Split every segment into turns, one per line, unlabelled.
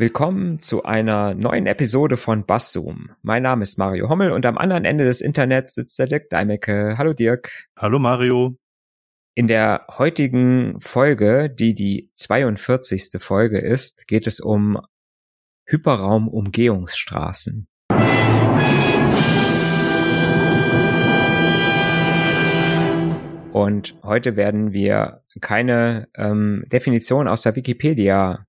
Willkommen zu einer neuen Episode von Basszoom. Mein Name ist Mario Hommel und am anderen Ende des Internets sitzt der Dirk Deimecke. Hallo Dirk.
Hallo Mario.
In der heutigen Folge, die die 42. Folge ist, geht es um Hyperraumumgehungsstraßen. Und heute werden wir keine ähm, Definition aus der Wikipedia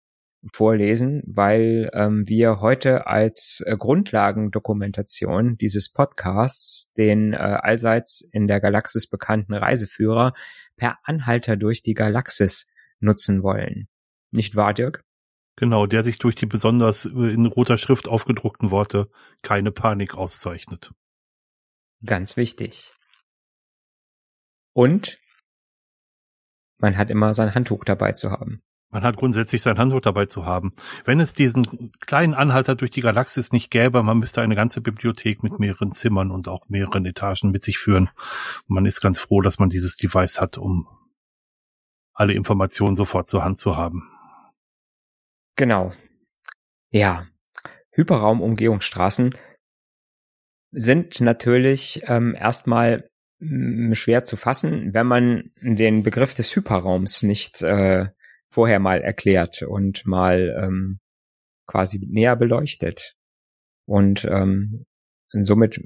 vorlesen, weil ähm, wir heute als äh, Grundlagendokumentation dieses Podcasts den äh, allseits in der Galaxis bekannten Reiseführer per Anhalter durch die Galaxis nutzen wollen. Nicht wahr, Dirk?
Genau, der sich durch die besonders äh, in roter Schrift aufgedruckten Worte keine Panik auszeichnet.
Ganz wichtig. Und man hat immer sein Handtuch dabei zu haben.
Man hat grundsätzlich sein Handtuch dabei zu haben. Wenn es diesen kleinen Anhalter durch die Galaxis nicht gäbe, man müsste eine ganze Bibliothek mit mehreren Zimmern und auch mehreren Etagen mit sich führen. Und man ist ganz froh, dass man dieses Device hat, um alle Informationen sofort zur Hand zu haben.
Genau. Ja. Hyperraumumgehungsstraßen sind natürlich ähm, erstmal schwer zu fassen, wenn man den Begriff des Hyperraums nicht äh, vorher mal erklärt und mal ähm, quasi näher beleuchtet. Und ähm, somit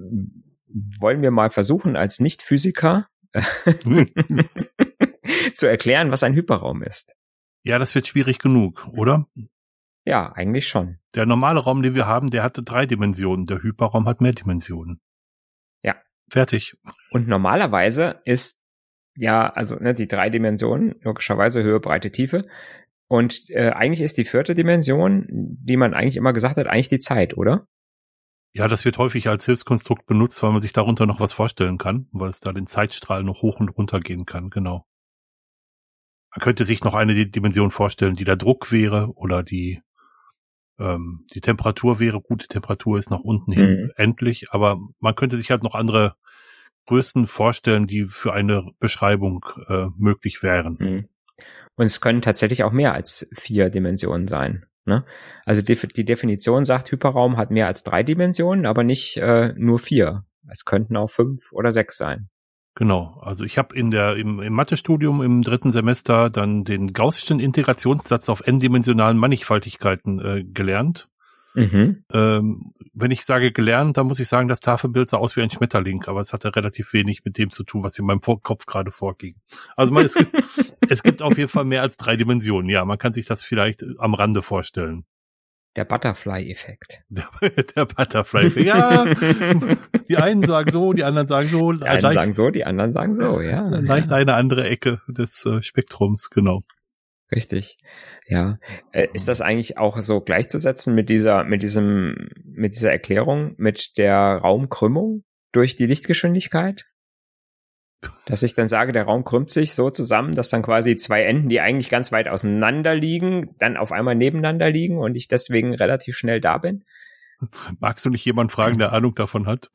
wollen wir mal versuchen, als Nicht-Physiker zu erklären, was ein Hyperraum ist.
Ja, das wird schwierig genug, oder?
Ja, eigentlich schon.
Der normale Raum, den wir haben, der hatte drei Dimensionen. Der Hyperraum hat mehr Dimensionen.
Ja.
Fertig.
Und normalerweise ist ja, also ne, die drei Dimensionen, logischerweise Höhe, Breite, Tiefe. Und äh, eigentlich ist die vierte Dimension, die man eigentlich immer gesagt hat, eigentlich die Zeit, oder?
Ja, das wird häufig als Hilfskonstrukt benutzt, weil man sich darunter noch was vorstellen kann, weil es da den Zeitstrahl noch hoch und runter gehen kann, genau. Man könnte sich noch eine Dimension vorstellen, die der Druck wäre oder die ähm, die Temperatur wäre. Gut, die Temperatur ist nach unten hin mhm. endlich, aber man könnte sich halt noch andere Größen vorstellen, die für eine Beschreibung äh, möglich wären. Mhm.
Und es können tatsächlich auch mehr als vier Dimensionen sein. Ne? Also die, die Definition sagt, Hyperraum hat mehr als drei Dimensionen, aber nicht äh, nur vier. Es könnten auch fünf oder sechs sein.
Genau, also ich habe in der im, im Mathestudium im dritten Semester dann den Gaußschen Integrationssatz auf n-dimensionalen Mannigfaltigkeiten äh, gelernt. Mhm. Ähm, wenn ich sage gelernt, dann muss ich sagen, das Tafelbild sah aus wie ein Schmetterling, aber es hatte relativ wenig mit dem zu tun, was in meinem Kopf gerade vorging. Also man, es, gibt, es gibt auf jeden Fall mehr als drei Dimensionen. Ja, man kann sich das vielleicht am Rande vorstellen.
Der Butterfly-Effekt.
Der, der Butterfly-Effekt. Ja, die einen sagen so, die anderen sagen so.
Die einen leicht, sagen so, die anderen sagen so, ja.
Leicht eine andere Ecke des äh, Spektrums, genau.
Richtig. Ja. Äh, ist das eigentlich auch so gleichzusetzen mit dieser, mit diesem, mit dieser Erklärung, mit der Raumkrümmung durch die Lichtgeschwindigkeit? Dass ich dann sage, der Raum krümmt sich so zusammen, dass dann quasi zwei Enden, die eigentlich ganz weit auseinander liegen, dann auf einmal nebeneinander liegen und ich deswegen relativ schnell da bin?
Magst du nicht jemand fragen, der Ahnung davon hat?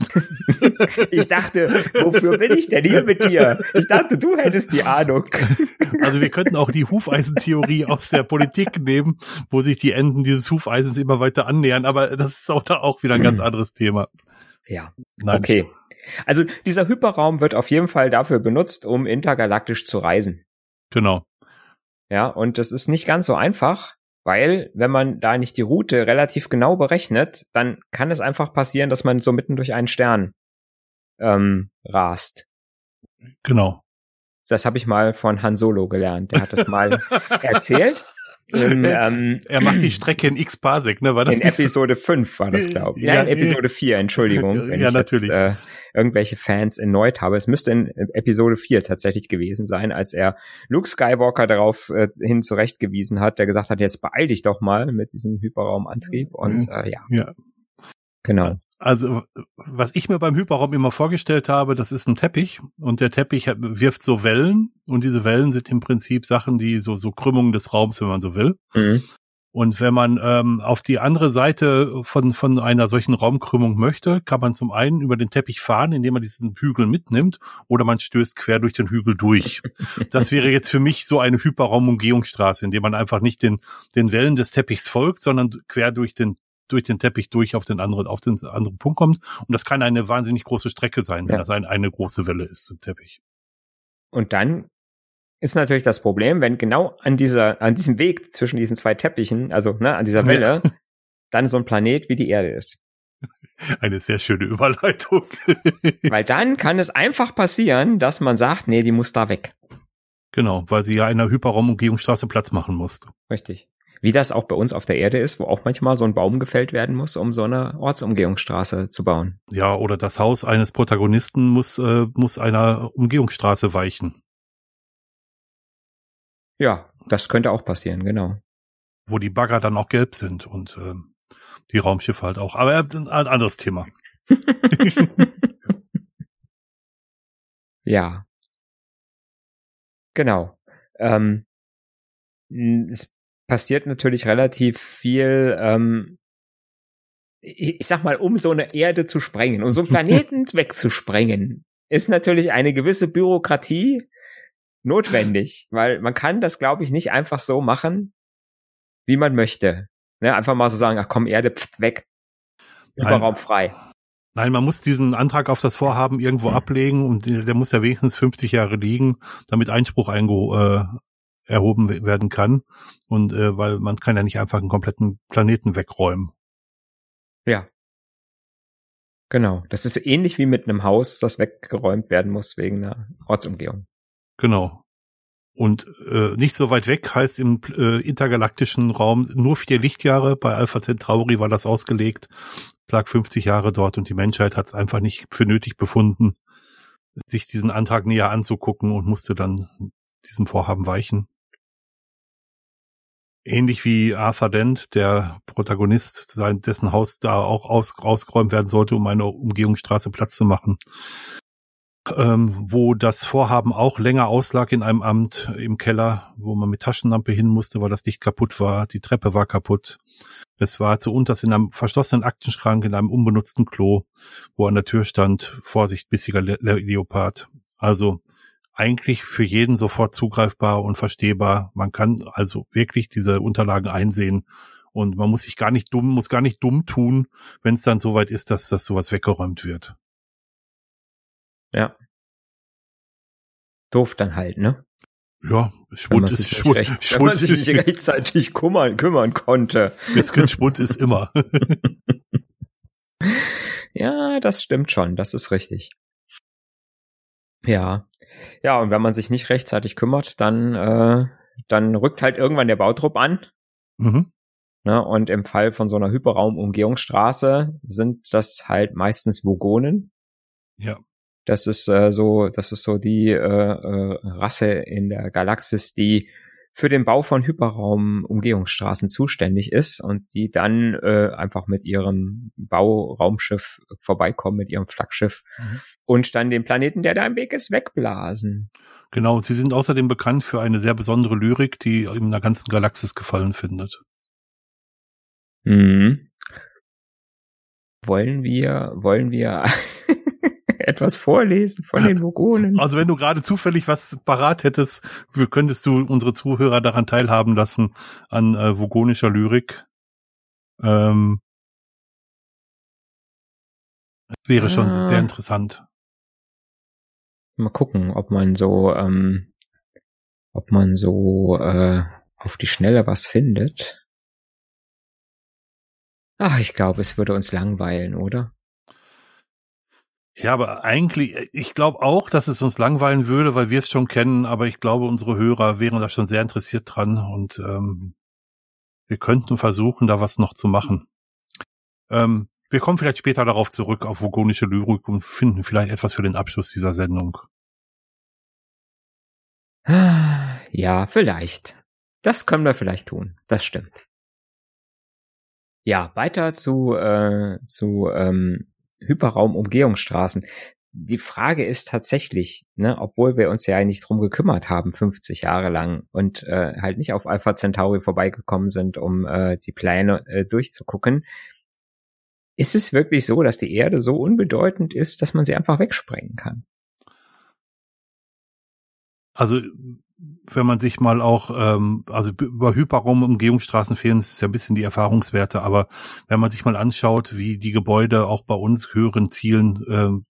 ich dachte, wofür bin ich denn hier mit dir? Ich dachte, du hättest die Ahnung.
Also wir könnten auch die Hufeisentheorie aus der Politik nehmen, wo sich die Enden dieses Hufeisens immer weiter annähern, aber das ist auch da auch wieder ein ganz anderes Thema.
Ja. Nein, okay. Also dieser Hyperraum wird auf jeden Fall dafür benutzt, um intergalaktisch zu reisen.
Genau.
Ja, und das ist nicht ganz so einfach, weil, wenn man da nicht die Route relativ genau berechnet, dann kann es einfach passieren, dass man so mitten durch einen Stern ähm, rast.
Genau.
Das habe ich mal von Han Solo gelernt. Der hat das mal erzählt.
In, ähm, er macht die Strecke in X Parsec, ne? War das
in Episode 5 war das, glaube ich. Ja, in Episode 4, Entschuldigung.
ja, natürlich. Jetzt, äh,
irgendwelche Fans erneut habe. Es müsste in Episode 4 tatsächlich gewesen sein, als er Luke Skywalker darauf äh, hin zurechtgewiesen hat, der gesagt hat, jetzt beeil dich doch mal mit diesem Hyperraumantrieb und äh, ja.
Ja.
Genau.
Also, was ich mir beim Hyperraum immer vorgestellt habe, das ist ein Teppich und der Teppich wirft so Wellen und diese Wellen sind im Prinzip Sachen, die so, so Krümmungen des Raums, wenn man so will. Mhm. Und wenn man ähm, auf die andere Seite von, von einer solchen Raumkrümmung möchte, kann man zum einen über den Teppich fahren, indem man diesen Hügel mitnimmt, oder man stößt quer durch den Hügel durch. Das wäre jetzt für mich so eine Hyperraumumgehungsstraße, indem man einfach nicht den, den Wellen des Teppichs folgt, sondern quer durch den durch den Teppich durch auf den anderen, auf den anderen Punkt kommt. Und das kann eine wahnsinnig große Strecke sein, wenn ja. das ein, eine große Welle ist im Teppich.
Und dann ist natürlich das Problem, wenn genau an dieser, an diesem Weg zwischen diesen zwei Teppichen, also ne, an dieser Welle, ja. dann so ein Planet wie die Erde ist.
Eine sehr schöne Überleitung.
weil dann kann es einfach passieren, dass man sagt, nee, die muss da weg.
Genau, weil sie ja in einer Hyperraumumgehungsstraße Platz machen musste.
Richtig. Wie das auch bei uns auf der Erde ist, wo auch manchmal so ein Baum gefällt werden muss, um so eine Ortsumgehungsstraße zu bauen.
Ja, oder das Haus eines Protagonisten muss, äh, muss einer Umgehungsstraße weichen.
Ja, das könnte auch passieren, genau.
Wo die Bagger dann auch gelb sind und äh, die Raumschiffe halt auch. Aber ein anderes Thema.
ja. Genau. Ähm, es passiert natürlich relativ viel, ähm, ich, ich sag mal, um so eine Erde zu sprengen, um so einen Planeten wegzusprengen, ist natürlich eine gewisse Bürokratie notwendig, weil man kann das, glaube ich, nicht einfach so machen, wie man möchte. Ne, einfach mal so sagen, ach komm, Erde, pft, weg. Überraum frei.
Nein, man muss diesen Antrag auf das Vorhaben irgendwo mhm. ablegen und der muss ja wenigstens 50 Jahre liegen, damit Einspruch äh, erhoben werden kann. Und äh, weil man kann ja nicht einfach einen kompletten Planeten wegräumen.
Ja. Genau. Das ist ähnlich wie mit einem Haus, das weggeräumt werden muss wegen einer Ortsumgehung.
Genau. Und äh, nicht so weit weg heißt im äh, intergalaktischen Raum nur vier Lichtjahre. Bei Alpha Centauri war das ausgelegt. Es lag 50 Jahre dort und die Menschheit hat es einfach nicht für nötig befunden, sich diesen Antrag näher anzugucken und musste dann diesem Vorhaben weichen. Ähnlich wie Arthur Dent, der Protagonist, sein, dessen Haus da auch aus, ausgeräumt werden sollte, um eine Umgehungsstraße Platz zu machen ähm, wo das Vorhaben auch länger auslag in einem Amt im Keller, wo man mit Taschenlampe hin musste, weil das Licht kaputt war, die Treppe war kaputt. Es war zu unters in einem verschlossenen Aktenschrank in einem unbenutzten Klo, wo an der Tür stand, Vorsicht, bissiger Le Leopard. Also eigentlich für jeden sofort zugreifbar und verstehbar. Man kann also wirklich diese Unterlagen einsehen und man muss sich gar nicht dumm, muss gar nicht dumm tun, wenn es dann soweit ist, dass das sowas weggeräumt wird.
Ja. Doof dann halt, ne?
Ja, Schwund ist Schwund.
Recht, Schwund wenn man sich nicht rechtzeitig kümmern, kümmern konnte.
Bisschen Schwund ist immer.
ja, das stimmt schon, das ist richtig. Ja. Ja, und wenn man sich nicht rechtzeitig kümmert, dann, äh, dann rückt halt irgendwann der Bautrupp an. Mhm. Ne, und im Fall von so einer Hyperraumumgehungsstraße sind das halt meistens Vogonen.
Ja.
Das ist äh, so, das ist so die äh, äh, Rasse in der Galaxis, die für den Bau von Hyperraum-Umgehungsstraßen zuständig ist und die dann äh, einfach mit ihrem Bauraumschiff vorbeikommen, mit ihrem Flaggschiff mhm. und dann den Planeten, der da im Weg ist, wegblasen.
Genau, sie sind außerdem bekannt für eine sehr besondere Lyrik, die in der ganzen Galaxis gefallen findet.
Mhm. Wollen wir, wollen wir etwas vorlesen von den Vogonen.
Also wenn du gerade zufällig was parat hättest, könntest du unsere Zuhörer daran teilhaben lassen an äh, vogonischer Lyrik. Ähm, wäre schon ah. sehr interessant.
Mal gucken, ob man so, ähm, ob man so äh, auf die Schnelle was findet. Ach, ich glaube, es würde uns langweilen, oder?
Ja, aber eigentlich, ich glaube auch, dass es uns langweilen würde, weil wir es schon kennen, aber ich glaube, unsere Hörer wären da schon sehr interessiert dran und ähm, wir könnten versuchen, da was noch zu machen. Ähm, wir kommen vielleicht später darauf zurück, auf vogonische Lyrik und finden vielleicht etwas für den Abschluss dieser Sendung.
Ja, vielleicht. Das können wir vielleicht tun. Das stimmt. Ja, weiter zu, äh, zu ähm, Hyperraumumgehungsstraßen. die Frage ist tatsächlich, ne, obwohl wir uns ja nicht drum gekümmert haben, 50 Jahre lang und äh, halt nicht auf Alpha Centauri vorbeigekommen sind, um äh, die Pläne äh, durchzugucken, ist es wirklich so, dass die Erde so unbedeutend ist, dass man sie einfach wegsprengen kann?
Also wenn man sich mal auch, ähm, also über Hyperraum Umgehungsstraßen fehlen, ist ja ein bisschen die Erfahrungswerte, aber wenn man sich mal anschaut, wie die Gebäude auch bei uns höheren Zielen ähm,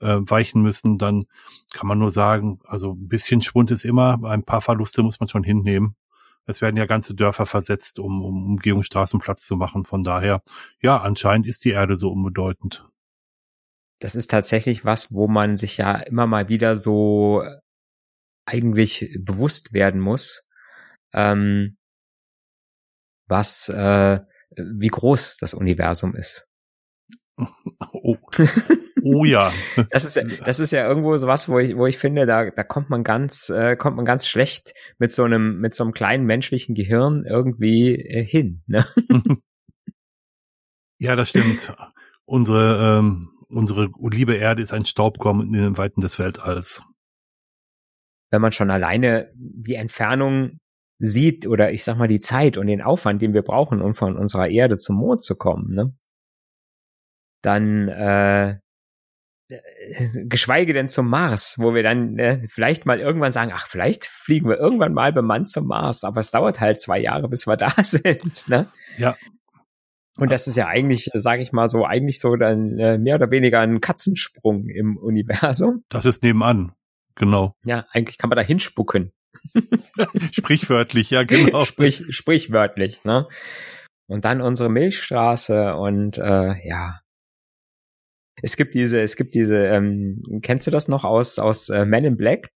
äh, weichen müssen, dann kann man nur sagen, also ein bisschen Schwund ist immer, ein paar Verluste muss man schon hinnehmen. Es werden ja ganze Dörfer versetzt, um, um Umgehungsstraßen Platz zu machen. Von daher, ja, anscheinend ist die Erde so unbedeutend.
Das ist tatsächlich was, wo man sich ja immer mal wieder so eigentlich bewusst werden muss, ähm, was, äh, wie groß das Universum ist.
Oh. Oh ja.
das ist ja, das ist ja irgendwo so was, wo ich, wo ich finde, da, da kommt man ganz, äh, kommt man ganz schlecht mit so einem, mit so einem kleinen menschlichen Gehirn irgendwie äh, hin. Ne?
ja, das stimmt. Unsere, ähm, unsere liebe Erde ist ein Staubkorn in den Weiten des Weltalls.
Wenn man schon alleine die Entfernung sieht oder ich sag mal die Zeit und den Aufwand, den wir brauchen, um von unserer Erde zum Mond zu kommen, ne? Dann äh, geschweige denn zum Mars, wo wir dann äh, vielleicht mal irgendwann sagen, ach, vielleicht fliegen wir irgendwann mal bemannt zum Mars, aber es dauert halt zwei Jahre, bis wir da sind. Ne?
Ja.
Und das ist ja eigentlich, sage ich mal so, eigentlich so dann äh, mehr oder weniger ein Katzensprung im Universum.
Das ist nebenan, genau.
Ja, eigentlich kann man da hinspucken.
Sprichwörtlich, ja, genau.
Sprich, sprichwörtlich, ne? Und dann unsere Milchstraße und äh, ja, es gibt diese, es gibt diese, ähm, kennst du das noch aus, aus äh, Men in Black?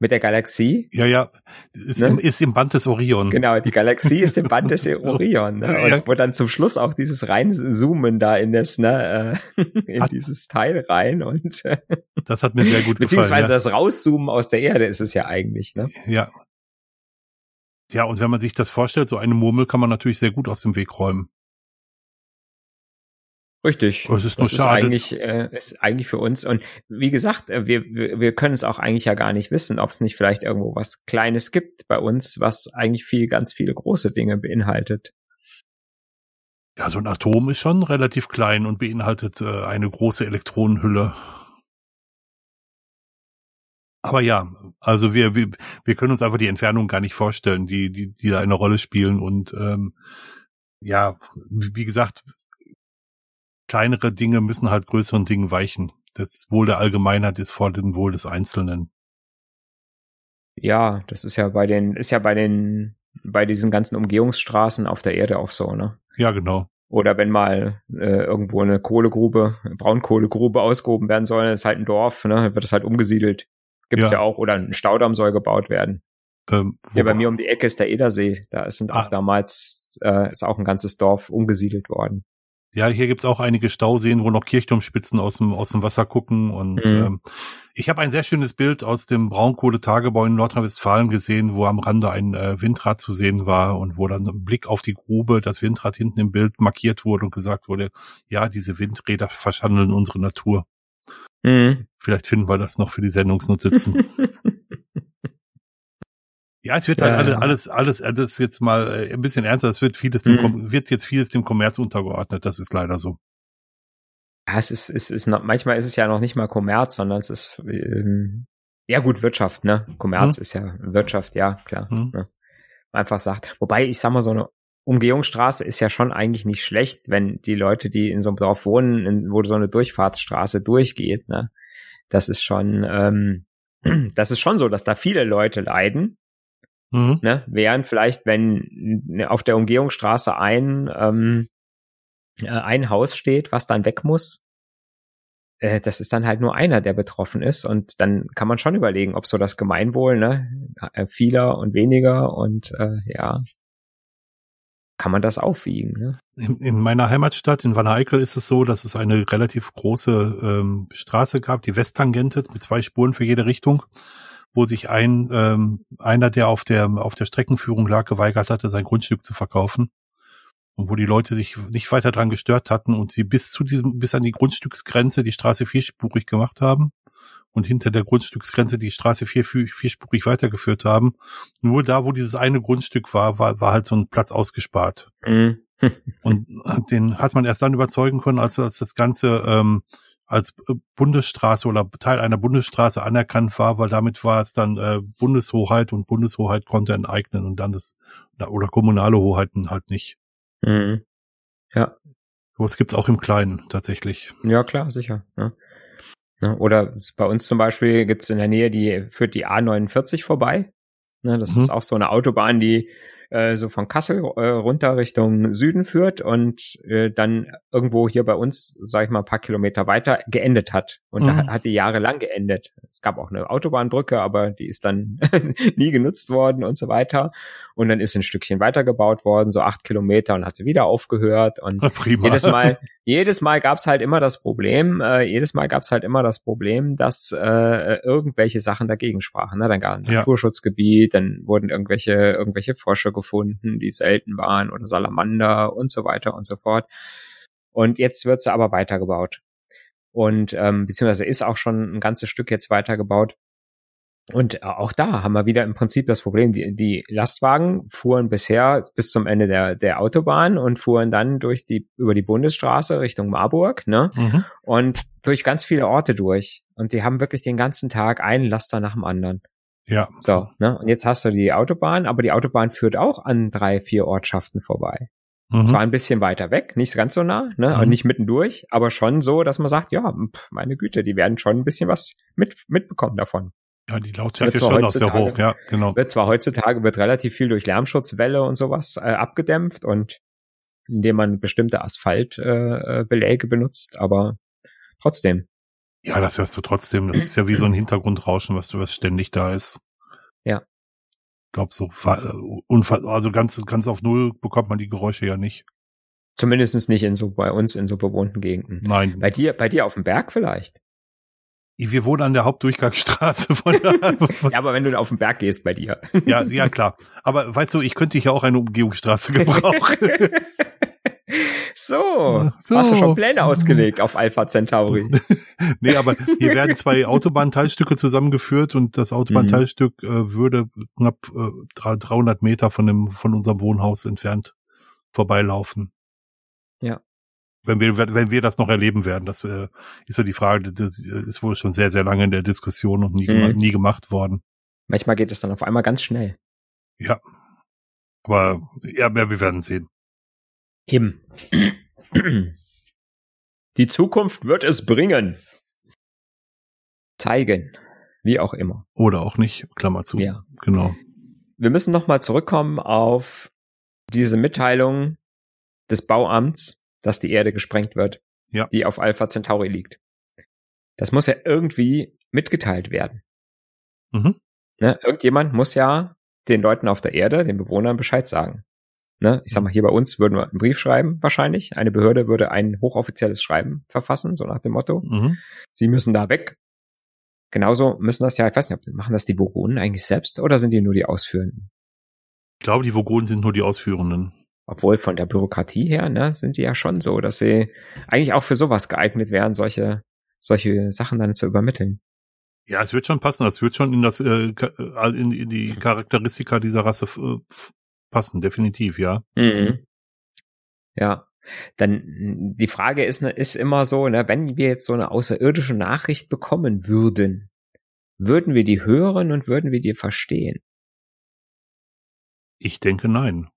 Mit der Galaxie?
Ja, ja, ist, ne? im, ist im Band des Orion.
Genau, die Galaxie ist im Band des Orion. Ne? Und ja. wo dann zum Schluss auch dieses reinzoomen da in das, ne, äh, in hat, dieses Teil rein und äh,
das hat mir sehr gut
beziehungsweise
gefallen.
Beziehungsweise ja. das Rauszoomen aus der Erde ist es ja eigentlich, ne?
Ja. Ja, und wenn man sich das vorstellt, so eine Murmel kann man natürlich sehr gut aus dem Weg räumen.
Richtig.
Das ist,
das
ist
eigentlich äh, ist eigentlich für uns und wie gesagt, äh, wir wir, wir können es auch eigentlich ja gar nicht wissen, ob es nicht vielleicht irgendwo was Kleines gibt bei uns, was eigentlich viel ganz viele große Dinge beinhaltet.
Ja, so ein Atom ist schon relativ klein und beinhaltet äh, eine große Elektronenhülle. Aber ja, also wir, wir, wir können uns einfach die Entfernung gar nicht vorstellen, die, die, die da eine Rolle spielen. Und ähm, ja, wie gesagt, kleinere Dinge müssen halt größeren Dingen weichen. Das Wohl der Allgemeinheit ist vor dem Wohl des Einzelnen.
Ja, das ist ja bei den, ist ja bei den, bei diesen ganzen Umgehungsstraßen auf der Erde auch so, ne?
Ja, genau.
Oder wenn mal äh, irgendwo eine Kohlegrube, eine Braunkohlegrube ausgehoben werden soll, ist halt ein Dorf, ne? Wird es halt umgesiedelt. Gibt's ja. ja auch, oder ein Staudamm soll gebaut werden. Ähm, ja, bei mir um die Ecke ist der Edersee. Da ah. auch damals äh, ist auch ein ganzes Dorf umgesiedelt worden.
Ja, hier gibt's auch einige Stauseen, wo noch Kirchturmspitzen aus dem, aus dem Wasser gucken. Und mhm. ähm, ich habe ein sehr schönes Bild aus dem Braunkohletagebau in Nordrhein-Westfalen gesehen, wo am Rande ein äh, Windrad zu sehen war und wo dann ein Blick auf die Grube, das Windrad hinten im Bild markiert wurde und gesagt wurde, ja, diese Windräder verschandeln unsere Natur. Mhm. Vielleicht finden wir das noch für die Sendungsnotizen. Ja, es wird halt alles, alles, alles, äh, das ist jetzt mal äh, ein bisschen ernster, es wird vieles dem, mhm. wird jetzt vieles dem Kommerz untergeordnet, das ist leider so.
Ja, es ist, es ist noch, manchmal ist es ja noch nicht mal Kommerz, sondern es ist, ähm, ja gut, Wirtschaft, ne? Kommerz mhm. ist ja Wirtschaft, ja, klar. Mhm. Ne? Einfach sagt, wobei ich sag mal, so eine Umgehungsstraße ist ja schon eigentlich nicht schlecht, wenn die Leute, die in so einem Dorf wohnen, in, wo so eine Durchfahrtsstraße durchgeht, ne? Das ist schon, ähm, das ist schon so, dass da viele Leute leiden, Mhm. Ne? Während vielleicht, wenn auf der Umgehungsstraße ein, ähm, äh, ein Haus steht, was dann weg muss, äh, das ist dann halt nur einer, der betroffen ist. Und dann kann man schon überlegen, ob so das Gemeinwohl, ne, äh, vieler und weniger und äh, ja, kann man das aufwiegen. Ne?
In, in meiner Heimatstadt, in Wanne-Eickel, ist es so, dass es eine relativ große ähm, Straße gab, die Westtangente mit zwei Spuren für jede Richtung wo sich ein ähm, einer, der auf der auf der Streckenführung lag, geweigert hatte, sein Grundstück zu verkaufen. und wo die Leute sich nicht weiter dran gestört hatten und sie bis zu diesem, bis an die Grundstücksgrenze die Straße vierspurig gemacht haben und hinter der Grundstücksgrenze die Straße vier, vier, vierspurig weitergeführt haben. Nur da, wo dieses eine Grundstück war, war, war halt so ein Platz ausgespart. Mhm. und den hat man erst dann überzeugen können, als, als das Ganze ähm, als äh, Bundesstraße oder Teil einer Bundesstraße anerkannt war, weil damit war es dann äh, Bundeshoheit und Bundeshoheit konnte enteignen und dann das oder kommunale Hoheiten halt nicht.
Mhm. Ja.
Was gibt's auch im Kleinen tatsächlich.
Ja, klar, sicher. Ja. ja oder bei uns zum Beispiel gibt's in der Nähe, die führt die A49 vorbei. Ne, das mhm. ist auch so eine Autobahn, die äh, so von Kassel äh, runter Richtung Süden führt und äh, dann irgendwo hier bei uns, sag ich mal, ein paar Kilometer weiter geendet hat. Und mhm. da hat die jahrelang geendet. Es gab auch eine Autobahnbrücke, aber die ist dann nie genutzt worden und so weiter. Und dann ist ein Stückchen weitergebaut worden, so acht Kilometer und hat sie wieder aufgehört. Und Prima. jedes Mal, jedes Mal gab's halt immer das Problem, äh, jedes Mal gab's halt immer das Problem, dass äh, irgendwelche Sachen dagegen sprachen. Ne? Dann gab es ein ja. Naturschutzgebiet, dann wurden irgendwelche, irgendwelche Frösche gefunden, die selten waren oder Salamander und so weiter und so fort. Und jetzt wird sie aber weitergebaut. Und ähm, beziehungsweise ist auch schon ein ganzes Stück jetzt weitergebaut. Und auch da haben wir wieder im Prinzip das Problem, die, die Lastwagen fuhren bisher bis zum Ende der, der Autobahn und fuhren dann durch die, über die Bundesstraße Richtung Marburg, ne? Mhm. Und durch ganz viele Orte durch. Und die haben wirklich den ganzen Tag einen Laster nach dem anderen.
Ja.
So, ne? Und jetzt hast du die Autobahn, aber die Autobahn führt auch an drei, vier Ortschaften vorbei. Mhm. Zwar ein bisschen weiter weg, nicht ganz so nah, ne, mhm. nicht mittendurch, aber schon so, dass man sagt, ja, meine Güte, die werden schon ein bisschen was mit, mitbekommen davon.
Ja, die Lautstärke ist schon sehr hoch, ja, genau.
Wird zwar heutzutage wird relativ viel durch Lärmschutzwelle und sowas äh, abgedämpft und indem man bestimmte Asphaltbeläge äh, benutzt, aber trotzdem.
Ja, das hörst du trotzdem. Das ist ja wie so ein Hintergrundrauschen, was du was ständig da ist.
Ja.
Ich glaube so Unfall, also ganz ganz auf null bekommt man die Geräusche ja nicht.
Zumindestens nicht in so bei uns in so bewohnten Gegenden.
Nein.
Bei dir bei dir auf dem Berg vielleicht.
Wir wohnen an der Hauptdurchgangsstraße. Von,
ja, aber wenn du auf den Berg gehst bei dir.
ja, ja, klar. Aber weißt du, ich könnte ja auch eine Umgehungsstraße gebrauchen.
so, so, hast du schon Pläne ausgelegt auf Alpha Centauri?
nee, aber hier werden zwei Autobahnteilstücke zusammengeführt und das Autobahnteilstück mhm. äh, würde knapp äh, 300 Meter von dem von unserem Wohnhaus entfernt vorbeilaufen.
Ja
wenn wir, wenn wir das noch erleben werden, das äh, ist so die Frage, das ist wohl schon sehr, sehr lange in der Diskussion und nie, mhm. nie gemacht worden.
Manchmal geht es dann auf einmal ganz schnell.
Ja. Aber ja, wir werden sehen.
Eben. Die Zukunft wird es bringen. Zeigen. Wie auch immer.
Oder auch nicht, Klammer zu.
Ja.
Genau.
Wir müssen nochmal zurückkommen auf diese Mitteilung des Bauamts, dass die Erde gesprengt wird,
ja.
die auf Alpha Centauri liegt. Das muss ja irgendwie mitgeteilt werden. Mhm. Ne? Irgendjemand muss ja den Leuten auf der Erde, den Bewohnern Bescheid sagen. Ne? Ich sag mal, hier bei uns würden wir einen Brief schreiben, wahrscheinlich. Eine Behörde würde ein hochoffizielles Schreiben verfassen, so nach dem Motto. Mhm. Sie müssen da weg. Genauso müssen das ja, ich weiß nicht, machen das die Vogonen eigentlich selbst oder sind die nur die Ausführenden?
Ich glaube, die Vogonen sind nur die Ausführenden.
Obwohl von der Bürokratie her, ne, sind die ja schon so, dass sie eigentlich auch für sowas geeignet wären, solche, solche Sachen dann zu übermitteln.
Ja, es wird schon passen. Es wird schon in das, äh, äh in, in die Charakteristika dieser Rasse äh, passen, definitiv, ja.
Mhm. Ja. Dann die Frage ist, ne, ist immer so, ne, wenn wir jetzt so eine außerirdische Nachricht bekommen würden, würden wir die hören und würden wir die verstehen?
Ich denke nein.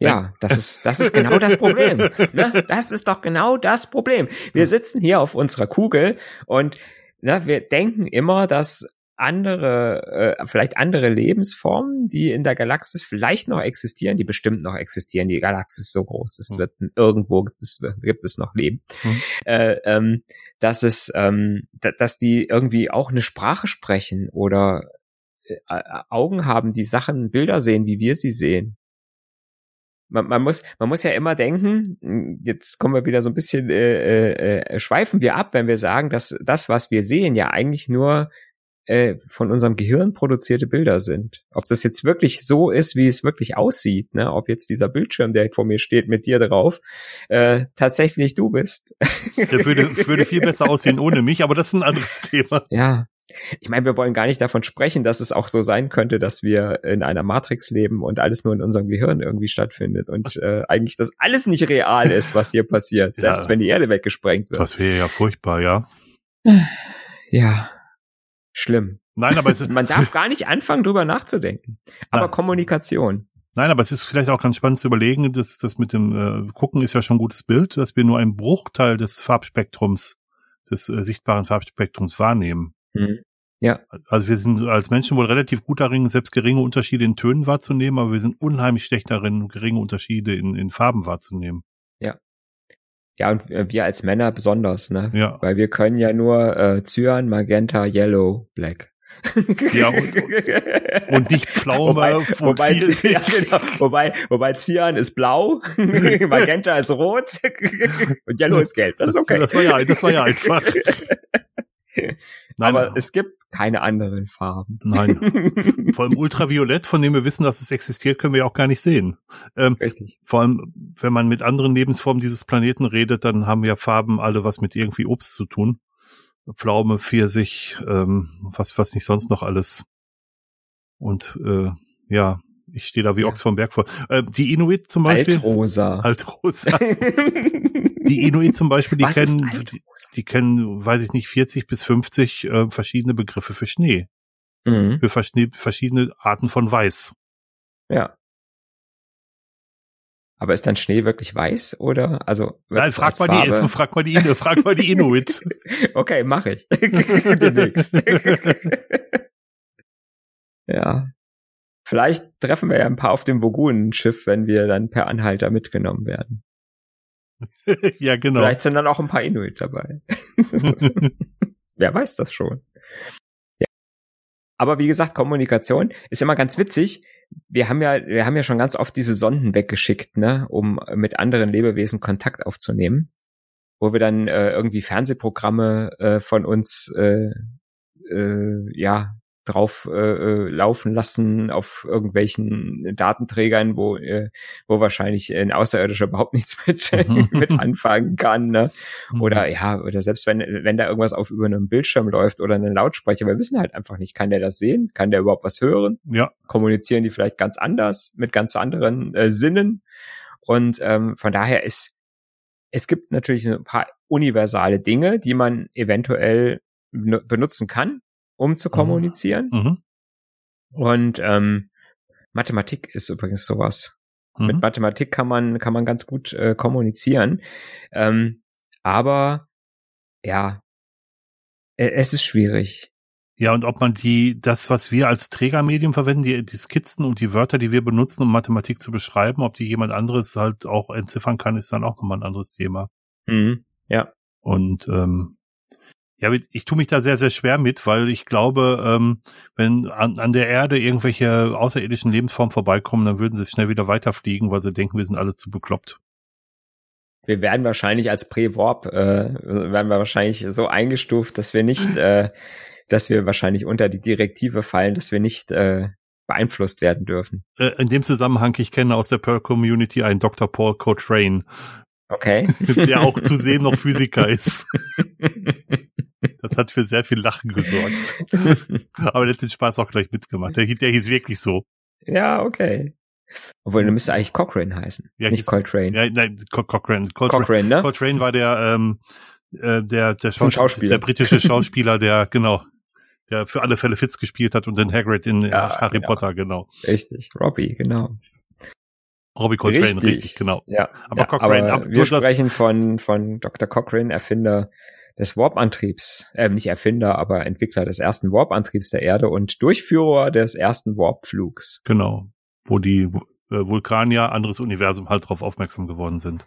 Ja, das ist, das ist genau das Problem. Ne? Das ist doch genau das Problem. Wir sitzen hier auf unserer Kugel und ne, wir denken immer, dass andere, äh, vielleicht andere Lebensformen, die in der Galaxis vielleicht noch existieren, die bestimmt noch existieren. Die Galaxis ist so groß, es wird irgendwo gibt es, gibt es noch Leben. Mhm. Äh, ähm, dass es, ähm, dass die irgendwie auch eine Sprache sprechen oder äh, Augen haben, die Sachen, Bilder sehen, wie wir sie sehen man, man muss, man muss ja immer denken, hm, jetzt kommen wir wieder so ein bisschen, äh, äh, äh, schweifen wir ab, wenn wir sagen, dass das, was wir sehen, ja eigentlich nur äh, von unserem Gehirn produzierte Bilder sind. Ob das jetzt wirklich so ist, wie es wirklich aussieht, ne? ob jetzt dieser Bildschirm, der vor mir steht, mit dir drauf, äh, tatsächlich du bist.
Der würde, würde viel besser aussehen ohne mich, aber das ist ein anderes Thema.
Ja, ich meine, wir wollen gar nicht davon sprechen, dass es auch so sein könnte, dass wir in einer Matrix leben und alles nur in unserem Gehirn irgendwie stattfindet und äh, eigentlich das alles nicht real ist, was hier passiert, selbst ja, wenn die Erde weggesprengt wird.
Das wäre ja furchtbar, ja.
Ja, schlimm.
Nein, aber es ist
man darf gar nicht anfangen, drüber nachzudenken. Aber Nein. Kommunikation.
Nein, aber es ist vielleicht auch ganz spannend zu überlegen, dass das mit dem äh, Gucken ist ja schon ein gutes Bild, dass wir nur einen Bruchteil des Farbspektrums, des äh, sichtbaren Farbspektrums wahrnehmen.
Mhm. Ja.
Also wir sind als Menschen wohl relativ gut darin, selbst geringe Unterschiede in Tönen wahrzunehmen, aber wir sind unheimlich schlecht darin, geringe Unterschiede in, in Farben wahrzunehmen.
Ja. Und äh, wir als Männer besonders, ne?
Ja.
Weil wir können ja nur äh, Cyan, Magenta, Yellow, Black.
Ja, und, und nicht Pflaume
wobei, wobei, ja, genau, wobei, wobei Cyan ist blau, Magenta ist rot und Yellow ist gelb. Das ist okay.
Das war ja, das war ja einfach.
Nein, aber es gibt keine anderen Farben.
Nein. Vor allem Ultraviolett, von dem wir wissen, dass es existiert, können wir ja auch gar nicht sehen.
Ähm, Richtig.
Vor allem, wenn man mit anderen Lebensformen dieses Planeten redet, dann haben ja Farben alle was mit irgendwie Obst zu tun. Pflaume, Pfirsich, ähm, was, was nicht sonst noch alles. Und äh, ja, ich stehe da wie Ochs vom Berg vor. Äh, die Inuit zum Beispiel.
Altrosa.
Altrosa. die Inuit zum Beispiel, die kennen, die, die, kennen, weiß ich nicht, 40 bis 50 äh, verschiedene Begriffe für Schnee.
Mhm.
Für verschiedene Arten von Weiß.
Ja. Aber ist dann Schnee wirklich weiß oder also
Nein, frag mal, die, frag mal die frag mal die Inuit.
okay, mache ich. Demnächst. ja. Vielleicht treffen wir ja ein paar auf dem Vogunen-Schiff, wenn wir dann per Anhalter mitgenommen werden.
ja, genau.
Vielleicht sind dann auch ein paar Inuit dabei. Wer weiß das schon. Ja. Aber wie gesagt, Kommunikation ist immer ganz witzig. Wir haben ja, wir haben ja schon ganz oft diese Sonden weggeschickt, ne, um mit anderen Lebewesen Kontakt aufzunehmen, wo wir dann äh, irgendwie Fernsehprogramme äh, von uns äh, äh, ja drauf äh, äh, laufen lassen auf irgendwelchen Datenträgern, wo äh, wo wahrscheinlich ein Außerirdischer überhaupt nichts mit mit anfangen kann, ne? Mhm. Oder ja, oder selbst wenn wenn da irgendwas auf über einem Bildschirm läuft oder einen Lautsprecher, wir wissen halt einfach nicht, kann der das sehen, kann der überhaupt was hören?
Ja.
Kommunizieren die vielleicht ganz anders mit ganz anderen äh, Sinnen? Und ähm, von daher ist es gibt natürlich ein paar universale Dinge, die man eventuell benutzen kann, um zu mhm. kommunizieren.
Mhm.
Und ähm, Mathematik ist übrigens sowas. Mhm. Mit Mathematik kann man kann man ganz gut äh, kommunizieren, ähm, aber ja, äh, es ist schwierig.
Ja, und ob man die, das, was wir als Trägermedium verwenden, die, die Skizzen und die Wörter, die wir benutzen, um Mathematik zu beschreiben, ob die jemand anderes halt auch entziffern kann, ist dann auch nochmal ein anderes Thema.
Mhm, ja.
Und ähm, ja, ich tue mich da sehr, sehr schwer mit, weil ich glaube, ähm, wenn an, an der Erde irgendwelche außerirdischen Lebensformen vorbeikommen, dann würden sie schnell wieder weiterfliegen, weil sie denken, wir sind alle zu bekloppt.
Wir werden wahrscheinlich als Prä-Warp, äh, werden wir wahrscheinlich so eingestuft, dass wir nicht, äh, dass wir wahrscheinlich unter die Direktive fallen, dass wir nicht äh, beeinflusst werden dürfen.
Äh, in dem Zusammenhang, ich kenne aus der Pearl Community einen Dr. Paul Cochrane.
Okay.
Der auch zu sehen noch Physiker ist. Hat für sehr viel Lachen gesorgt. Aber der hat den Spaß auch gleich mitgemacht. Der, der hieß wirklich so.
Ja, okay. Obwohl, der müsste eigentlich Cochrane heißen. Ja, nicht Coltrane.
Ja, nein, Cochrane.
Cochrane, Cochrane, ne?
Cochrane war der, ähm, äh, der, der
Schaus Schauspieler.
der britische Schauspieler, der, genau, der für alle Fälle Fitz gespielt hat und den Hagrid in ja, Harry genau. Potter, genau.
Richtig, Robbie, genau.
Robbie Coltrane, richtig, richtig genau.
Ja,
aber
ja, Cochrane, aber wir sprechen von, von Dr. Cochrane, Erfinder des Warp-Antriebs, äh, nicht Erfinder, aber Entwickler des ersten Warp-Antriebs der Erde und Durchführer des ersten Warp-Flugs.
Genau, wo die äh, Vulkanier, anderes Universum, halt drauf aufmerksam geworden sind.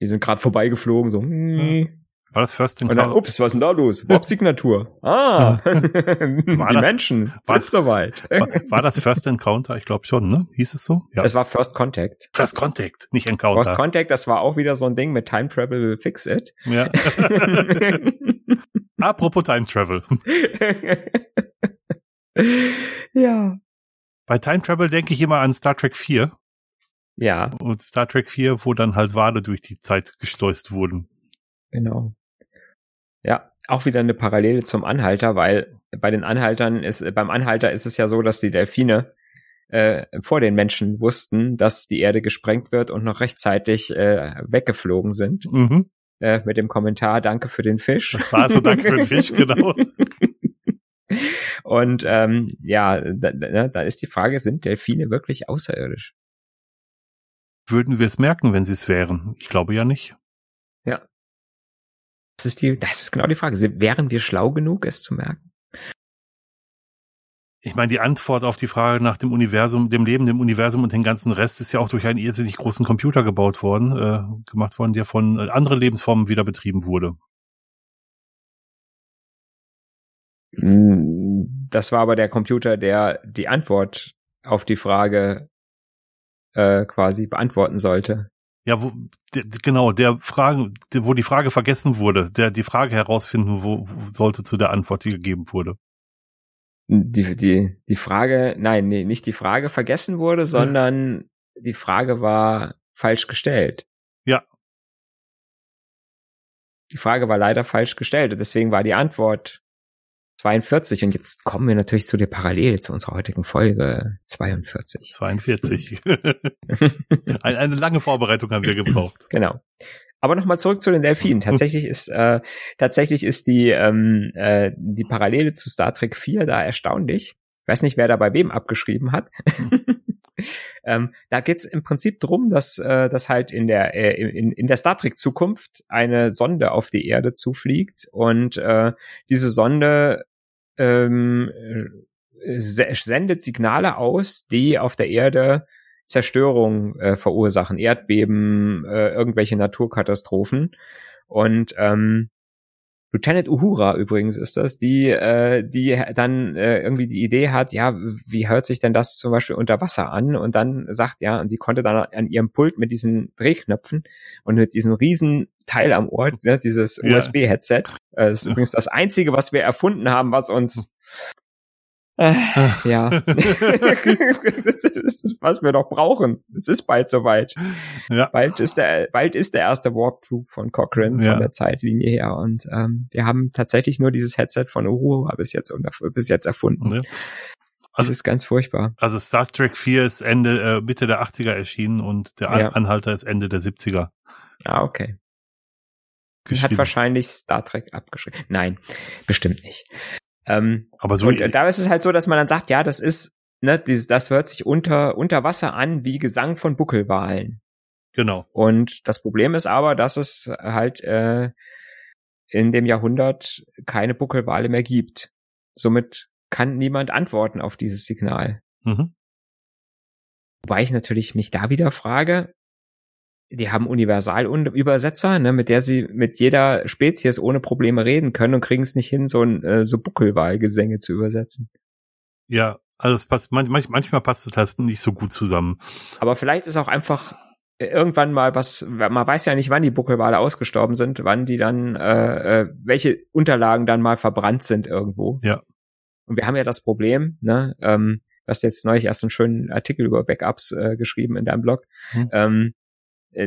Die sind gerade vorbeigeflogen, so. Hm.
War das First
Encounter? Und dann, ups, was ist denn da los? Warp-Signatur. Ah, die das, Menschen sind war, soweit.
War, war, das First Encounter? Ich glaube schon, ne? Hieß es so?
Ja. Es war First Contact.
First Contact, nicht Encounter.
First Contact, das war auch wieder so ein Ding mit Time Travel Fix It.
Ja. Apropos Time Travel.
ja.
Bei Time Travel denke ich immer an Star Trek 4.
Ja.
Und Star Trek 4, wo dann halt Wale durch die Zeit gesteust wurden.
Genau. Ja, auch wieder eine Parallele zum Anhalter, weil bei den Anhaltern ist, beim Anhalter ist es ja so, dass die Delfine äh, vor den Menschen wussten, dass die Erde gesprengt wird und noch rechtzeitig äh, weggeflogen sind.
Mhm.
Äh, mit dem Kommentar, danke für den Fisch.
Das war so, danke für den Fisch, genau.
und ähm, ja, da, da, da ist die Frage, sind Delfine wirklich außerirdisch?
Würden wir es merken, wenn sie es wären? Ich glaube ja nicht.
Ja. Das ist die, das ist genau die Frage. Wären wir schlau genug, es zu merken?
Ich meine, die Antwort auf die Frage nach dem Universum, dem Leben, dem Universum und den ganzen Rest ist ja auch durch einen irrsinnig großen Computer gebaut worden, äh, gemacht worden, der von äh, anderen Lebensformen wieder betrieben wurde.
Hm, das war aber der Computer, der die Antwort auf die Frage äh, quasi beantworten sollte.
Ja, wo, der, genau, der Frage, wo die Frage vergessen wurde, der die Frage herausfinden, wo, wo sollte zu der Antwort, die gegeben wurde
die, die, die Frage, nein, nee, nicht die Frage vergessen wurde, sondern ja. die Frage war falsch gestellt.
Ja.
Die Frage war leider falsch gestellt und deswegen war die Antwort 42 und jetzt kommen wir natürlich zu der Parallele zu unserer heutigen Folge 42.
42. eine, eine lange Vorbereitung haben wir gebraucht.
Genau. Aber nochmal zurück zu den Delfinen. Tatsächlich ist äh, tatsächlich ist die ähm, äh, die Parallele zu Star Trek 4 da erstaunlich. Ich weiß nicht, wer da bei wem abgeschrieben hat. ähm, da geht's im Prinzip drum, dass äh, dass halt in der äh, in, in der Star Trek Zukunft eine Sonde auf die Erde zufliegt und äh, diese Sonde ähm, sendet Signale aus, die auf der Erde Zerstörung äh, verursachen, Erdbeben, äh, irgendwelche Naturkatastrophen. Und ähm, Lieutenant Uhura übrigens ist das, die, äh, die dann äh, irgendwie die Idee hat, ja, wie hört sich denn das zum Beispiel unter Wasser an? Und dann sagt, ja, und sie konnte dann an ihrem Pult mit diesen Drehknöpfen und mit diesem riesen Teil am Ohr, ne, dieses. USB-Headset, äh, das ist übrigens das einzige, was wir erfunden haben, was uns äh, ja. das ist, was wir noch brauchen. Es ist bald soweit. Ja. Bald ist der, bald ist der erste Walkthrough von Cochrane ja. von der Zeitlinie her. Und ähm, wir haben tatsächlich nur dieses Headset von Uhura bis jetzt, bis jetzt erfunden. Ja. Also, das ist ganz furchtbar.
Also Star Trek 4 ist Ende, äh, Mitte der 80er erschienen und der ja. Anhalter ist Ende der 70er.
Ah, okay. Hat wahrscheinlich Star Trek abgeschrieben. Nein, bestimmt nicht. Ähm,
aber so
und da ist es halt so, dass man dann sagt, ja, das ist, ne, dieses, das hört sich unter, unter Wasser an wie Gesang von Buckelwalen.
Genau.
Und das Problem ist aber, dass es halt äh, in dem Jahrhundert keine Buckelwale mehr gibt. Somit kann niemand antworten auf dieses Signal. Mhm. Wobei ich natürlich mich da wieder frage, die haben Universalübersetzer, ne, mit der sie mit jeder Spezies ohne Probleme reden können und kriegen es nicht hin, so ein äh, so Buckelwahlgesänge zu übersetzen.
Ja, also es passt, manch, manchmal passt es halt nicht so gut zusammen.
Aber vielleicht ist auch einfach irgendwann mal was, man weiß ja nicht, wann die Buckelwale ausgestorben sind, wann die dann, äh, äh, welche Unterlagen dann mal verbrannt sind irgendwo.
Ja.
Und wir haben ja das Problem, ne, ähm, du hast jetzt neulich erst einen schönen Artikel über Backups äh, geschrieben in deinem Blog. Hm. Ähm, äh,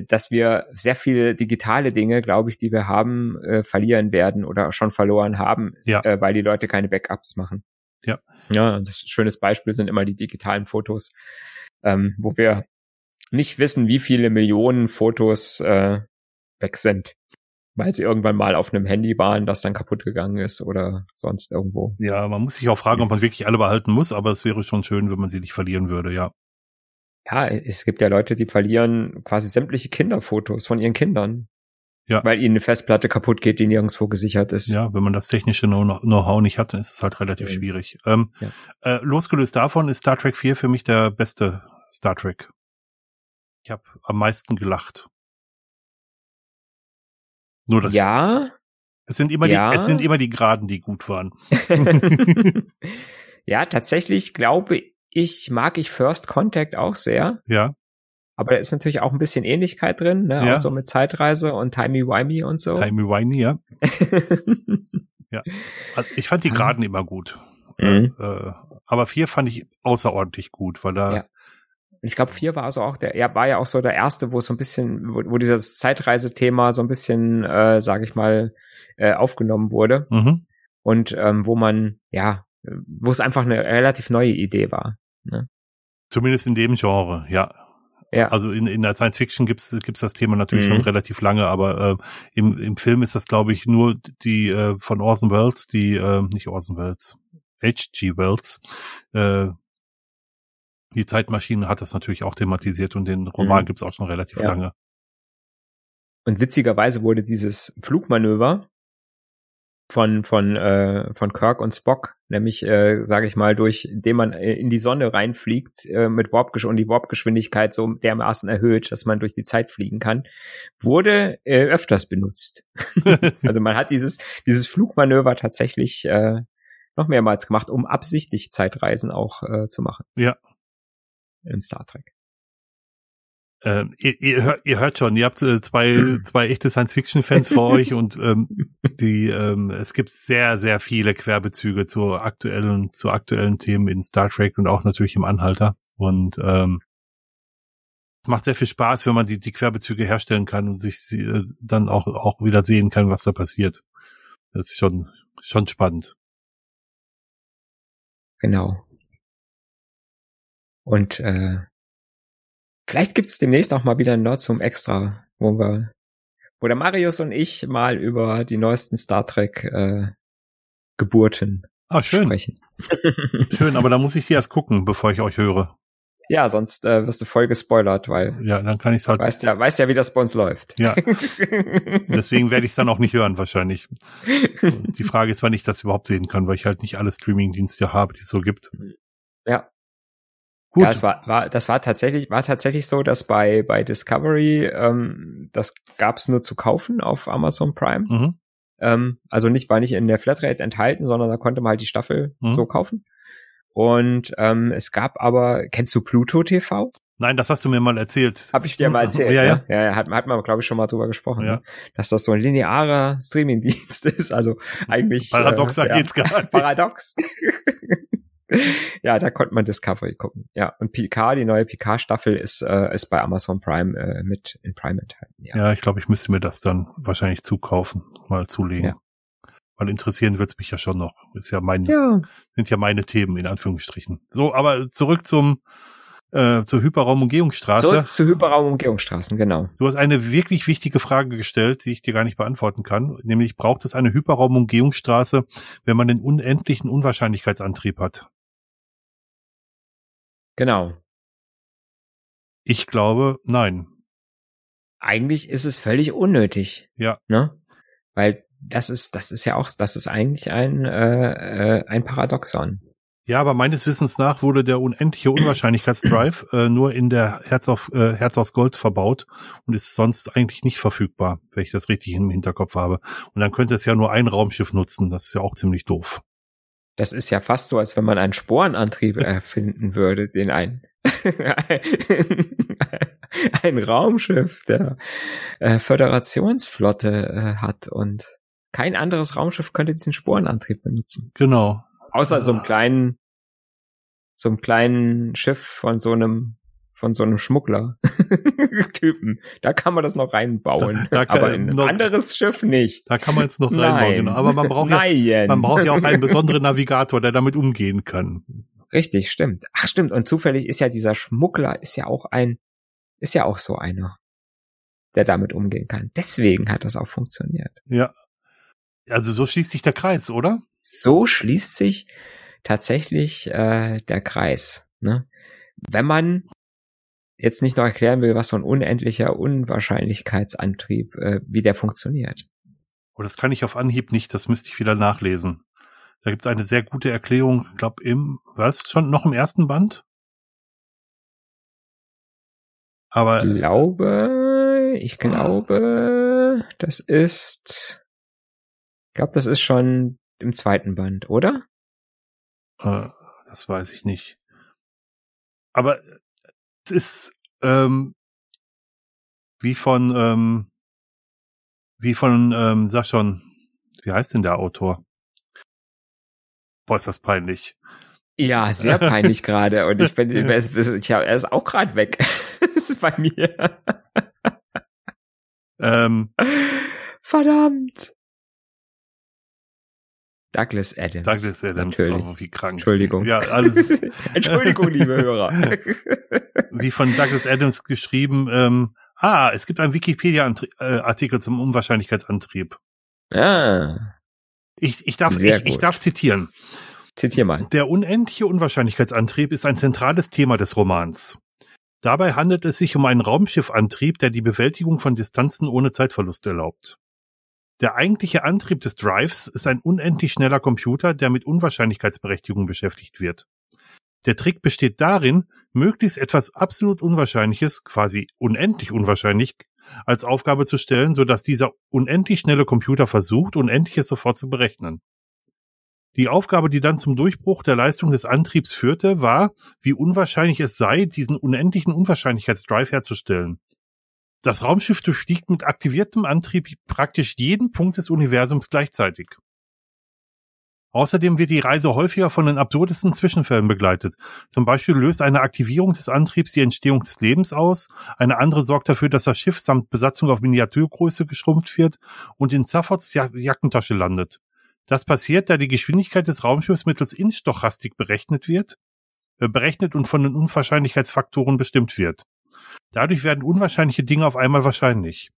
dass wir sehr viele digitale Dinge, glaube ich, die wir haben, äh, verlieren werden oder schon verloren haben,
ja.
äh, weil die Leute keine Backups machen.
Ja.
Ja, ein schönes Beispiel sind immer die digitalen Fotos, ähm, wo wir nicht wissen, wie viele Millionen Fotos äh, weg sind, weil sie irgendwann mal auf einem Handy waren, das dann kaputt gegangen ist oder sonst irgendwo.
Ja, man muss sich auch fragen, ob man wirklich alle behalten muss, aber es wäre schon schön, wenn man sie nicht verlieren würde, ja
ja, es gibt ja Leute, die verlieren quasi sämtliche Kinderfotos von ihren Kindern.
Ja.
Weil ihnen eine Festplatte kaputt geht, die nirgendwo gesichert ist.
Ja, wenn man das technische Know-how nicht hat, dann ist es halt relativ ja. schwierig. Ähm, ja. äh, losgelöst davon ist Star Trek 4 für mich der beste Star Trek. Ich habe am meisten gelacht. Nur das.
Ja.
Es sind immer ja. die, es sind immer die Geraden, die gut waren.
ja, tatsächlich glaube ich mag ich First Contact auch sehr.
Ja.
Aber da ist natürlich auch ein bisschen Ähnlichkeit drin, ne? Ja. Auch so mit Zeitreise und Timey-Wimey und so.
Timey-Wimey, ja. Ja. Also ich fand die Geraden immer gut.
Mhm.
Äh, aber vier fand ich außerordentlich gut, weil da
Ja. Ich glaube, vier war also auch der, ja, war ja auch so der erste, wo so ein bisschen, wo, wo dieses Zeitreisethema so ein bisschen, äh, sage ich mal, äh, aufgenommen wurde
mhm.
und ähm, wo man, ja, äh, wo es einfach eine relativ neue Idee war.
zumindest in dem Genre, ja.
Ja,
Also in, in der Science Fiction gibt's gibt's das Thema natürlich
Mhm.
schon relativ lange, aber äh, im, im Film ist das, glaube ich, nur die äh, von Orson Welles, die, äh, nicht Orson Welles, H.G. Wells, äh, die Zeitmaschine hat das natürlich auch thematisiert und den Roman
Mhm.
gibt's auch schon relativ
Ja.
lange.
und witzigerweise wurde dieses Flugmanöver von von äh, von Kirk und Spock, nämlich äh, sage ich mal, durch den man äh, in die Sonne reinfliegt äh, mit Warp und die Warpgeschwindigkeit so dermaßen erhöht, dass man durch die Zeit fliegen kann, wurde äh, öfters benutzt. Also man hat dieses dieses Flugmanöver tatsächlich äh, noch mehrmals gemacht, um absichtlich Zeitreisen auch äh, zu machen.
Ja.
In Star Trek.
Ähm, ihr, ihr, hört, ihr hört schon, ihr habt äh, zwei, zwei echte Science-Fiction-Fans vor euch und ähm, die, ähm, es gibt sehr, sehr viele Querbezüge zu aktuellen, zu aktuellen Themen in Star Trek und auch natürlich im Anhalter. Und ähm, es macht sehr viel Spaß, wenn man die, die Querbezüge herstellen kann und sich sie, äh, dann auch, auch wieder sehen kann, was da passiert. Das ist schon, schon spannend.
Genau. Und äh, vielleicht gibt's demnächst auch mal wieder ein Nerd zum Extra, wo wir, wo der Marius und ich mal über die neuesten Star Trek äh, Geburten
Ah, schön,
sprechen.
schön, aber da muss ich sie erst gucken, bevor ich euch höre.
ja, sonst äh, wirst du voll gespoilert, weil
Ja, dann kann ich es halt.
weißt ja, weißt ja, wie das bei uns läuft.
Ja, deswegen werde ich es dann auch nicht hören, wahrscheinlich. Die Frage ist, wann ich das überhaupt sehen kann, weil ich halt nicht alle Streaming-Dienste habe, die es so gibt.
Ja.
Gut.
Ja, es war, war, das war tatsächlich, war tatsächlich so, dass bei, bei Discovery, ähm, das gab's nur zu kaufen auf Amazon Prime.
mhm.
Ähm, also nicht, war nicht in der Flatrate enthalten, sondern da konnte man halt die Staffel
Mhm.
so kaufen. Und ähm, es gab aber, kennst du Pluto TV?
Nein, das hast du mir mal erzählt.
Hab ich dir mal erzählt.
Ja, ja.
Ne? ja, ja hat, hat man, glaube ich, schon mal drüber gesprochen,
Ja.
ne? dass das so ein linearer Streamingdienst ist. Also eigentlich
Paradoxer
äh, ja,
geht's gar nicht.
Paradox. ja, da konnte man Discovery gucken. Ja, und Picard, die neue Picard-Staffel ist, äh, ist bei Amazon Prime äh, mit in Prime enthalten. Ja.
Ja, ich glaube, ich müsste mir das dann wahrscheinlich zukaufen, mal zulegen.
Ja.
Weil interessieren wird's mich ja schon noch. Ist ja mein,
ja.
sind ja meine Themen, in Anführungsstrichen. So, aber zurück zum, äh, zur Hyperraumumgehungsstraße.
Zurück zu Hyperraum-Umgehungsstraßen, genau.
Du hast eine wirklich wichtige Frage gestellt, die ich dir gar nicht beantworten kann. Nämlich, braucht es eine Hyperraumumgehungsstraße, wenn man den unendlichen Unwahrscheinlichkeitsantrieb hat?
Genau.
Ich glaube, nein.
Eigentlich ist es völlig unnötig.
Ja.
Ne? Weil das ist, das ist ja auch, das ist eigentlich ein, äh, äh, ein Paradoxon.
Ja, aber meines Wissens nach wurde der unendliche Unwahrscheinlichkeitsdrive äh, nur in der Herz auf äh, Herz aus Gold verbaut und ist sonst eigentlich nicht verfügbar, wenn ich das richtig im Hinterkopf habe. Und dann könnte es ja nur ein Raumschiff nutzen. Das ist ja auch ziemlich doof.
Das ist ja fast so, als wenn man einen Sporenantrieb erfinden würde, den ein ein Raumschiff der äh, Föderationsflotte äh, hat und kein anderes Raumschiff könnte diesen Sporenantrieb benutzen.
Genau.
Außer so einem kleinen, so einem kleinen Schiff von so einem, von so einem Schmuggler-Typen. Da kann man das noch reinbauen.
Da- da
aber in ein anderes Schiff nicht.
Da kann man jetzt noch reinbauen,
Nein.
genau. Aber man braucht ja, man braucht ja auch einen besonderen Navigator, der damit umgehen kann.
Richtig, stimmt. Ach, stimmt. Und zufällig ist ja dieser Schmuggler, ist ja auch ein, ist ja auch so einer, der damit umgehen kann. Deswegen hat das auch funktioniert.
Ja. Also so schließt sich der Kreis, oder?
So schließt sich tatsächlich äh, der Kreis. Ne? Wenn man jetzt nicht noch erklären will, was so ein unendlicher Unwahrscheinlichkeitsantrieb, äh, wie der funktioniert.
Oh, das kann ich auf Anhieb nicht, das müsste ich wieder nachlesen. Da gibt es eine sehr gute Erklärung, ich glaube im, was, schon noch im ersten Band? Aber
Ich glaube, ich glaube, das ist, ich glaube, das ist schon im zweiten Band, oder?
äh, das weiß ich nicht. Aber es ist ähm, wie von, ähm, wie von, ähm, sag schon, wie heißt denn der Autor? Boah, ist das peinlich.
Ja, sehr peinlich gerade. Und ich bin, ich er ist auch gerade weg. das ist bei mir.
Ähm,
Verdammt. Douglas Adams.
Douglas Adams,
Natürlich.
oh, wie krank.
Entschuldigung.
Ja, alles
Entschuldigung, liebe Hörer.
wie von Douglas Adams geschrieben. Ähm, ah, es gibt einen Wikipedia-Artikel zum Unwahrscheinlichkeitsantrieb.
ah,
Ich, ich, darf,
Sehr
ich, ich darf zitieren.
zitier mal.
Der unendliche Unwahrscheinlichkeitsantrieb ist ein zentrales Thema des Romans. Dabei handelt es sich um einen Raumschiffantrieb, der die Bewältigung von Distanzen ohne Zeitverlust erlaubt. Der eigentliche Antrieb des Drives ist ein unendlich schneller Computer, der mit Unwahrscheinlichkeitsberechtigungen beschäftigt wird. Der Trick besteht darin, möglichst etwas absolut Unwahrscheinliches, quasi unendlich unwahrscheinlich, als Aufgabe zu stellen, sodass dieser unendlich schnelle Computer versucht, Unendliches sofort zu berechnen. Die Aufgabe, die dann zum Durchbruch der Leistung des Antriebs führte, war, wie unwahrscheinlich es sei, diesen unendlichen Unwahrscheinlichkeitsdrive herzustellen. Das Raumschiff durchfliegt mit aktiviertem Antrieb praktisch jeden Punkt des Universums gleichzeitig. Außerdem wird die Reise häufiger von den absurdesten Zwischenfällen begleitet. Zum Beispiel löst eine Aktivierung des Antriebs die Entstehung des Lebens aus, eine andere sorgt dafür, dass das Schiff samt Besatzung auf Miniaturgröße geschrumpft wird und in Zaffords Ja- Jackentasche landet. Das passiert, da die Geschwindigkeit des Raumschiffs mittels Instochastik berechnet wird, äh, berechnet und von den Unwahrscheinlichkeitsfaktoren bestimmt wird. Dadurch werden unwahrscheinliche Dinge auf einmal wahrscheinlich.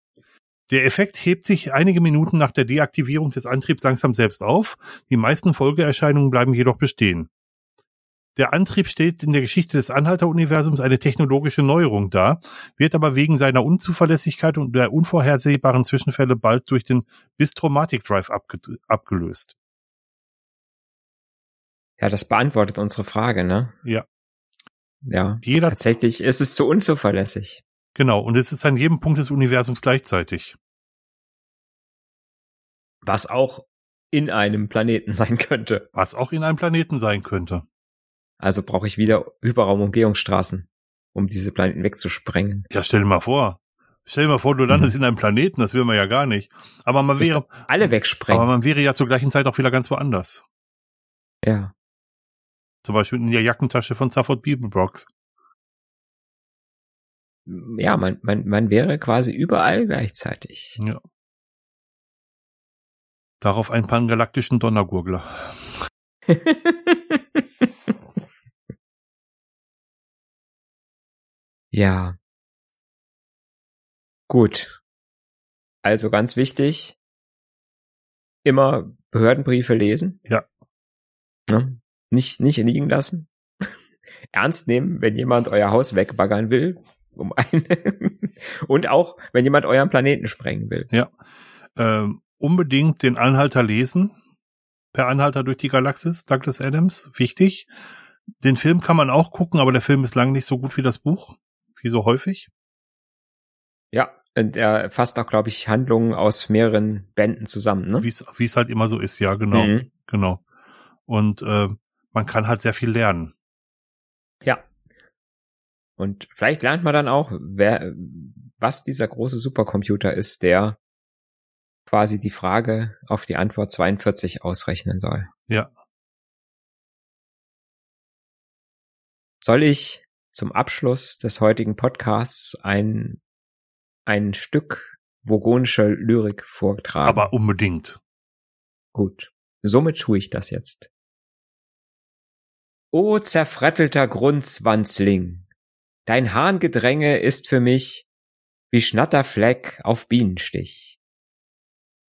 Der Effekt hebt sich einige Minuten nach der Deaktivierung des Antriebs langsam selbst auf, die meisten Folgeerscheinungen bleiben jedoch bestehen. Der Antrieb stellt in der Geschichte des Anhalter-Universums eine technologische Neuerung dar, wird aber wegen seiner Unzuverlässigkeit und der unvorhersehbaren Zwischenfälle bald durch den Bistromatic Drive abge abgelöst.
Ja, das beantwortet unsere Frage, ne?
Ja.
Ja.
Jeder,
Tatsächlich ist es zu unzuverlässig.
genau, und es ist an jedem Punkt des Universums gleichzeitig.
Was auch in einem Planeten sein könnte.
Was auch in einem Planeten sein könnte.
Also brauche ich wieder Hyperraumumgehungsstraßen, um diese Planeten wegzusprengen.
Ja, stell dir mal vor. Stell dir mal vor, du landest in einem Planeten, das will man ja gar nicht. Aber man wäre,
Alle
aber
wegsprengen.
man wäre ja zur gleichen Zeit auch wieder ganz woanders.
ja.
Zum Beispiel in der Jackentasche von Safford Bibelbrox.
Ja, man, man, man wäre quasi überall gleichzeitig.
Ja. Darauf einen pangalaktischen Donnergurgler.
ja. Gut. Also ganz wichtig, immer Behördenbriefe lesen.
Ja.
Ne? Nicht, nicht liegen lassen. Ernst nehmen, wenn jemand euer Haus wegbaggern will. Um eine Und auch, wenn jemand euren Planeten sprengen will.
Ähm, unbedingt den Anhalter lesen. Per Anhalter durch die Galaxis, Douglas Adams. Wichtig. Den Film kann man auch gucken, aber der Film ist lang nicht so gut wie das Buch. Wie so häufig.
Ja, und er fasst auch, glaube ich, Handlungen aus mehreren Bänden zusammen. Ne?
Wie es wie es halt immer so ist, ja, genau.
Mhm.
Genau. Und äh, man kann halt sehr viel lernen.
Ja. Und vielleicht lernt man dann auch, wer, was dieser große Supercomputer ist, der quasi die Frage auf die Antwort 42 ausrechnen soll.
Ja.
Soll ich zum Abschluss des heutigen Podcasts ein, ein Stück vogonischer Lyrik vortragen?
Aber unbedingt.
Gut. Somit tue ich das jetzt. O zerfrettelter Grundzwanzling, dein Harngedränge ist für mich wie Schnatterfleck auf Bienenstich.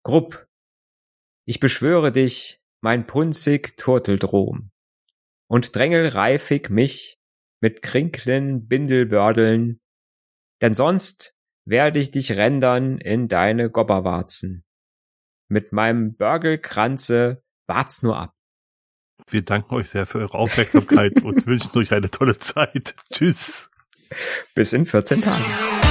Grupp, ich beschwöre dich, mein punzig Turteldrom, und drängel reifig mich mit Krinklen Bindelbördeln, denn sonst werde ich dich rändern in deine Gobberwarzen. Mit meinem Börgelkranze wart's nur ab.
Wir danken euch sehr für eure Aufmerksamkeit und wünschen euch eine tolle Zeit. Tschüss.
Bis in 14 Tagen.